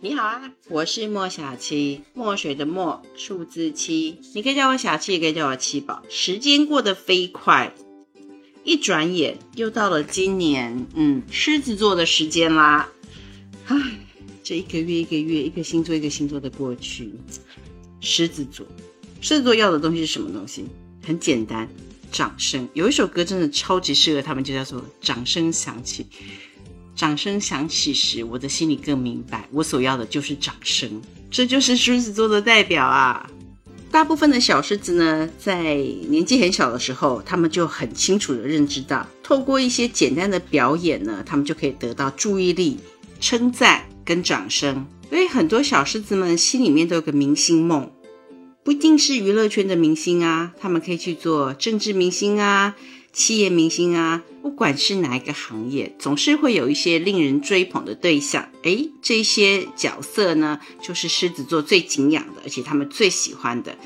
你好啊，我是莫小七，墨水的墨，数字七，你可以叫我小七，也可以叫我七宝。时间过得飞快，一转眼又到了今年，嗯，狮子座的时间啦。唉，这一个月一个月，一个星座一个星座的过去，狮子座，狮子座要的东西是什么东西？很简单，掌声。有一首歌真的超级适合他们，就叫做《掌声响起》。掌声响起时，我的心里更明白，我所要的就是掌声。这就是狮子座的代表啊！大部分的小狮子呢，在年纪很小的时候，他们就很清楚的认知到，透过一些简单的表演呢，他们就可以得到注意力、称赞跟掌声。所以很多小狮子们心里面都有个明星梦，不一定是娱乐圈的明星啊，他们可以去做政治明星啊。企业明星啊，不管是哪一个行业，总是会有一些令人追捧的对象。诶，这些角色呢，就是狮子座最敬仰的，而且他们最喜欢的。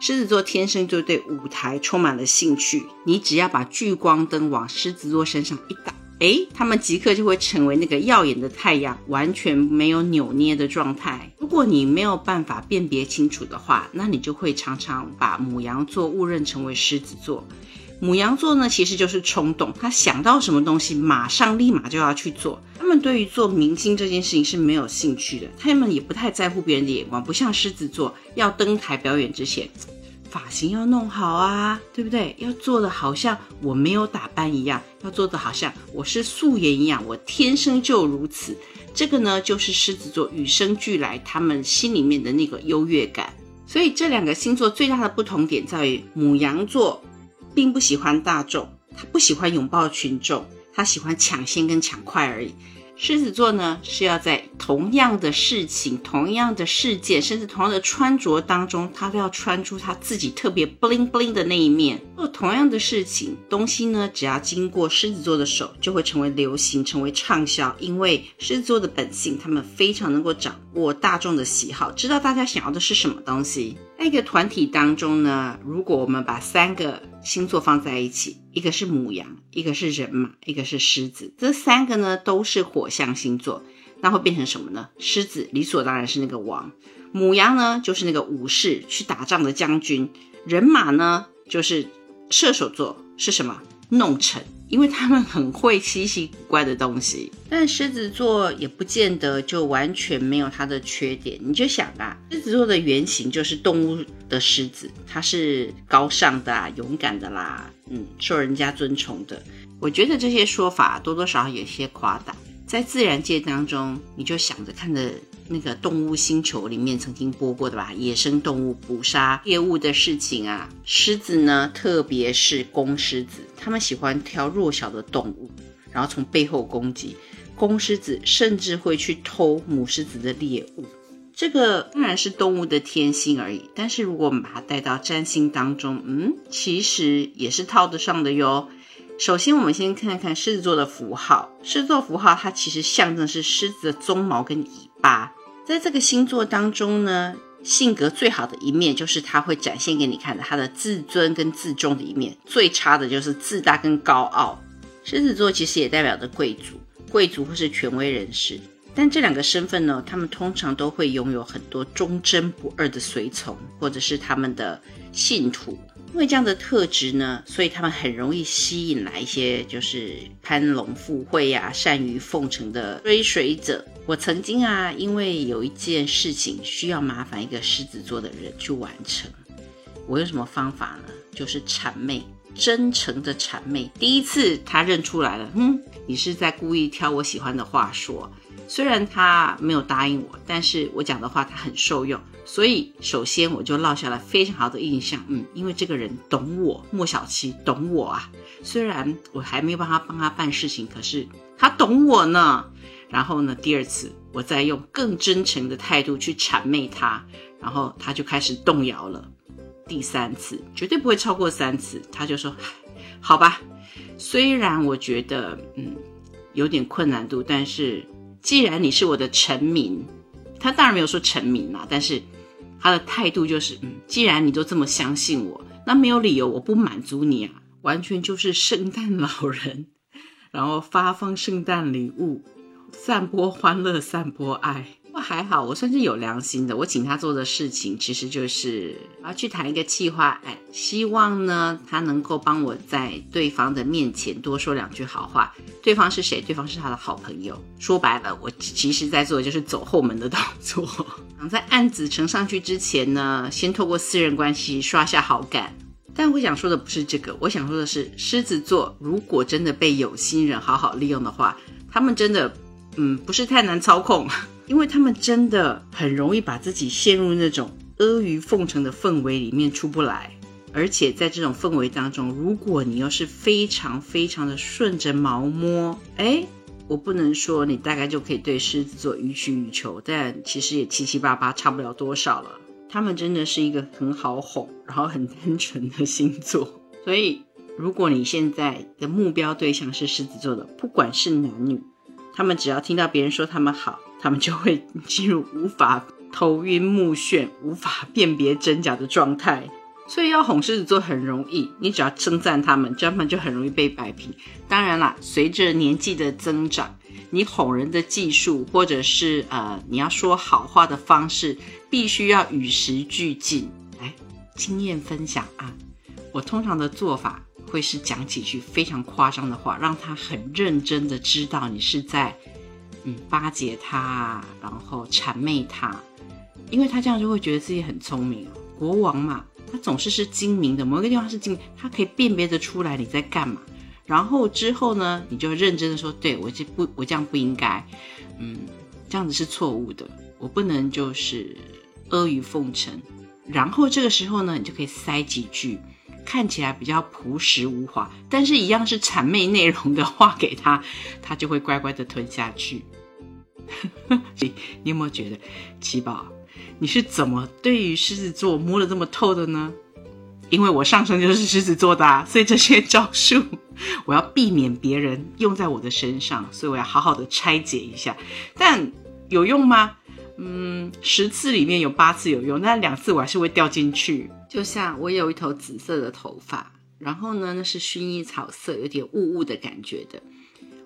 狮子座天生就对舞台充满了兴趣。你只要把聚光灯往狮子座身上一打，诶，他们即刻就会成为那个耀眼的太阳，完全没有扭捏的状态。如果你没有办法辨别清楚的话，那你就会常常把母羊座误认成为狮子座。母羊座呢，其实就是冲动，他想到什么东西，马上立马就要去做。他们对于做明星这件事情是没有兴趣的，他们也不太在乎别人的眼光，不像狮子座，要登台表演之前，发型要弄好啊，对不对？要做的好像我没有打扮一样，要做的好像我是素颜一样，我天生就如此。这个呢，就是狮子座与生俱来，他们心里面的那个优越感。所以这两个星座最大的不同点在于，母羊座。并不喜欢大众，他不喜欢拥抱群众，他喜欢抢先跟抢快而已。狮子座呢，是要在同样的事情、同样的事件，甚至同样的穿着当中，他都要穿出他自己特别 bling bling 的那一面。做同样的事情，东西呢，只要经过狮子座的手，就会成为流行，成为畅销。因为狮子座的本性，他们非常能够掌我大众的喜好，知道大家想要的是什么东西。在一个团体当中呢，如果我们把三个星座放在一起，一个是母羊，一个是人马，一个是狮子，这三个呢都是火象星座，那会变成什么呢？狮子理所当然是那个王，母羊呢就是那个武士去打仗的将军，人马呢就是射手座是什么？弄臣。因为他们很会稀奇古怪的东西，但狮子座也不见得就完全没有它的缺点。你就想啊，狮子座的原型就是动物的狮子，它是高尚的、勇敢的啦，嗯，受人家尊崇的。我觉得这些说法多多少少有些夸大。在自然界当中，你就想着看着那个动物星球里面曾经播过的吧，野生动物捕杀猎物的事情啊。狮子呢，特别是公狮子，他们喜欢挑弱小的动物，然后从背后攻击。公狮子甚至会去偷母狮子的猎物。这个当然是动物的天性而已，但是如果我们把它带到占星当中，嗯，其实也是套得上的哟。首先，我们先看看狮子座的符号。狮子座符号，它其实象征是狮子的鬃毛跟尾巴。在这个星座当中呢，性格最好的一面就是它会展现给你看的，它的自尊跟自重的一面。最差的就是自大跟高傲。狮子座其实也代表着贵族，贵族或是权威人士。但这两个身份呢，他们通常都会拥有很多忠贞不二的随从，或者是他们的信徒。因为这样的特质呢，所以他们很容易吸引来一些就是攀龙附会呀、善于奉承的追随者。我曾经啊，因为有一件事情需要麻烦一个狮子座的人去完成，我用什么方法呢？就是谄媚，真诚的谄媚。第一次他认出来了，嗯，你是在故意挑我喜欢的话说。虽然他没有答应我，但是我讲的话他很受用，所以首先我就落下了非常好的印象。嗯，因为这个人懂我，莫小七懂我啊。虽然我还没有办法帮他办事情，可是他懂我呢。然后呢，第二次我再用更真诚的态度去谄媚他，然后他就开始动摇了。第三次绝对不会超过三次，他就说：“好吧，虽然我觉得嗯有点困难度，但是。”既然你是我的臣民，他当然没有说臣民啦，但是他的态度就是，嗯，既然你都这么相信我，那没有理由我不满足你啊，完全就是圣诞老人，然后发放圣诞礼物，散播欢乐，散播爱。还好，我算是有良心的。我请他做的事情，其实就是我要去谈一个计划，哎，希望呢他能够帮我在对方的面前多说两句好话。对方是谁？对方是他的好朋友。说白了，我其实在做的就是走后门的动作。在案子呈上去之前呢，先透过私人关系刷下好感。但我想说的不是这个，我想说的是，狮子座如果真的被有心人好好利用的话，他们真的，嗯，不是太难操控。因为他们真的很容易把自己陷入那种阿谀奉承的氛围里面出不来，而且在这种氛围当中，如果你又是非常非常的顺着毛摸，哎，我不能说你大概就可以对狮子座予取予求，但其实也七七八八差不了多少了。他们真的是一个很好哄，然后很单纯的星座。所以，如果你现在的目标对象是狮子座的，不管是男女，他们只要听到别人说他们好。他们就会进入无法头晕目眩、无法辨别真假的状态，所以要哄狮子座很容易，你只要称赞他们，他们就很容易被摆平。当然啦，随着年纪的增长，你哄人的技术或者是呃你要说好话的方式，必须要与时俱进。来，经验分享啊，我通常的做法会是讲几句非常夸张的话，让他很认真的知道你是在。嗯，巴结他，然后谄媚他，因为他这样就会觉得自己很聪明。国王嘛，他总是是精明的，某一个地方是精，他可以辨别得出来你在干嘛。然后之后呢，你就认真的说，对我这不，我这样不应该，嗯，这样子是错误的，我不能就是阿谀奉承。然后这个时候呢，你就可以塞几句。看起来比较朴实无华，但是一样是谄媚内容的话给他，他就会乖乖的吞下去。你有没有觉得，奇宝，你是怎么对于狮子座摸的这么透的呢？因为我上身就是狮子座的啊，所以这些招数我要避免别人用在我的身上，所以我要好好的拆解一下。但有用吗？嗯，十次里面有八次有用，那两次我还是会掉进去。就像我有一头紫色的头发，然后呢，那是薰衣草色，有点雾雾的感觉的。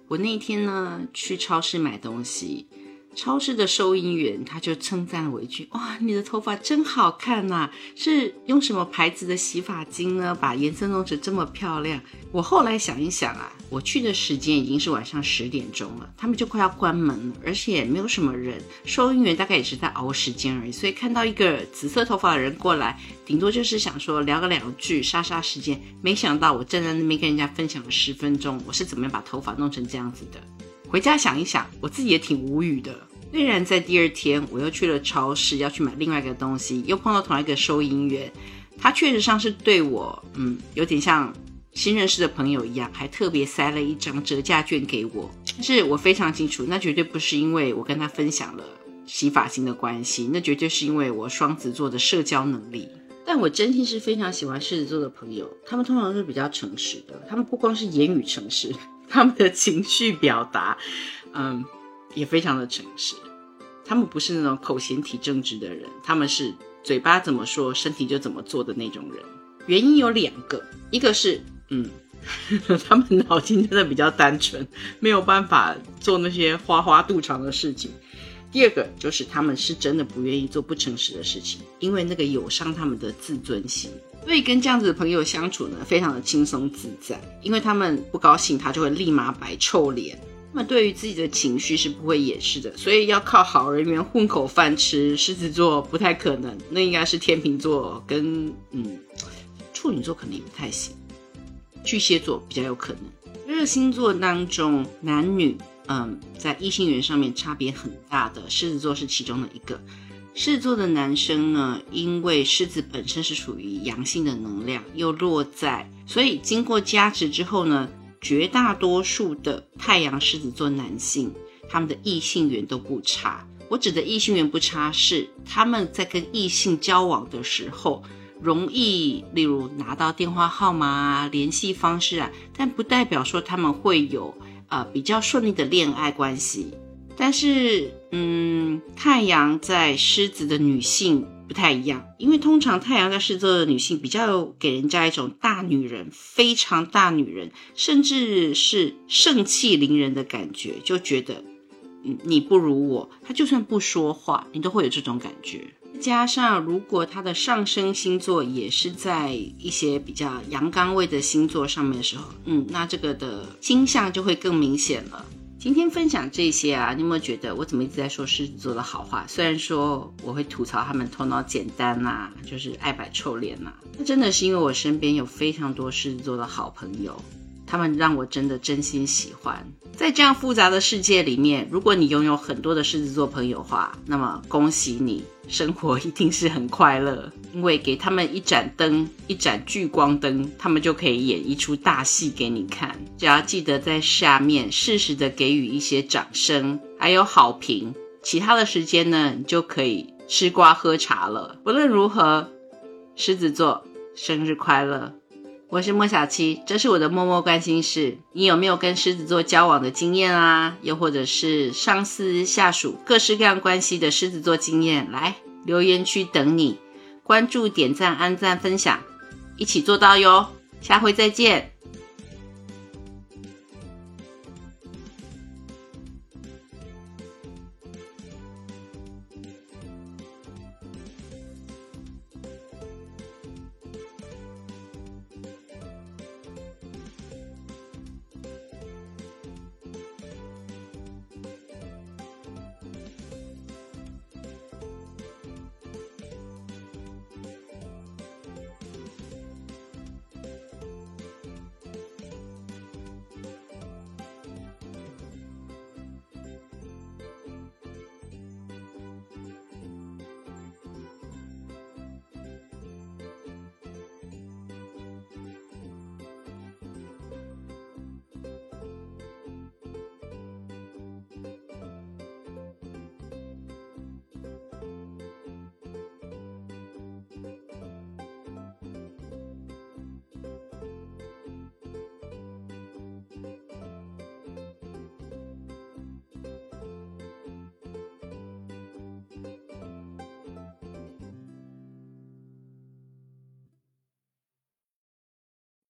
我那天呢去超市买东西。超市的收银员他就称赞了我一句：“哇，你的头发真好看呐！是用什么牌子的洗发精呢？把颜色弄成这么漂亮。”我后来想一想啊，我去的时间已经是晚上十点钟了，他们就快要关门了，而且没有什么人，收银员大概也是在熬时间而已。所以看到一个紫色头发的人过来，顶多就是想说聊个两句，杀杀时间。没想到我站在那边跟人家分享了十分钟，我是怎么样把头发弄成这样子的。回家想一想，我自己也挺无语的。虽然在第二天我又去了超市，要去买另外一个东西，又碰到同一个收银员，他确实上是对我，嗯，有点像新认识的朋友一样，还特别塞了一张折价券给我。但是我非常清楚，那绝对不是因为我跟他分享了洗发精的关系，那绝对是因为我双子座的社交能力。但我真心是非常喜欢狮子座的朋友，他们通常是比较诚实的，他们不光是言语诚实。他们的情绪表达，嗯，也非常的诚实。他们不是那种口嫌体正直的人，他们是嘴巴怎么说，身体就怎么做的那种人。原因有两个，一个是，嗯，他们脑筋真的比较单纯，没有办法做那些花花肚肠的事情。第二个就是他们是真的不愿意做不诚实的事情，因为那个有伤他们的自尊心。所以跟这样子的朋友相处呢，非常的轻松自在，因为他们不高兴，他就会立马摆臭脸。那么对于自己的情绪是不会掩饰的，所以要靠好人缘混口饭吃，狮子座不太可能。那应该是天秤座跟嗯处女座可能也不太行，巨蟹座比较有可能。热星座当中男女嗯在异性缘上面差别很大的，狮子座是其中的一个。狮子座的男生呢，因为狮子本身是属于阳性的能量，又落在，所以经过加持之后呢，绝大多数的太阳狮子座男性，他们的异性缘都不差。我指的异性缘不差，是他们在跟异性交往的时候，容易，例如拿到电话号码啊、联系方式啊，但不代表说他们会有呃比较顺利的恋爱关系。但是，嗯，太阳在狮子的女性不太一样，因为通常太阳在狮子座的女性比较给人家一种大女人，非常大女人，甚至是盛气凌人的感觉，就觉得嗯你不如我，他就算不说话，你都会有这种感觉。加上如果他的上升星座也是在一些比较阳刚位的星座上面的时候，嗯，那这个的倾向就会更明显了。今天分享这些啊，你有没有觉得我怎么一直在说狮子座的好话？虽然说我会吐槽他们头脑简单呐，就是爱摆臭脸呐，那真的是因为我身边有非常多狮子座的好朋友。他们让我真的真心喜欢。在这样复杂的世界里面，如果你拥有很多的狮子座朋友的话，那么恭喜你，生活一定是很快乐。因为给他们一盏灯，一盏聚光灯，他们就可以演一出大戏给你看。只要记得在下面适时的给予一些掌声，还有好评。其他的时间呢，你就可以吃瓜喝茶了。不论如何，狮子座生日快乐！我是莫小七，这是我的默默关心事。你有没有跟狮子座交往的经验啊？又或者是上司、下属各式各样关系的狮子座经验？来留言区等你，关注、点赞、按赞、分享，一起做到哟！下回再见。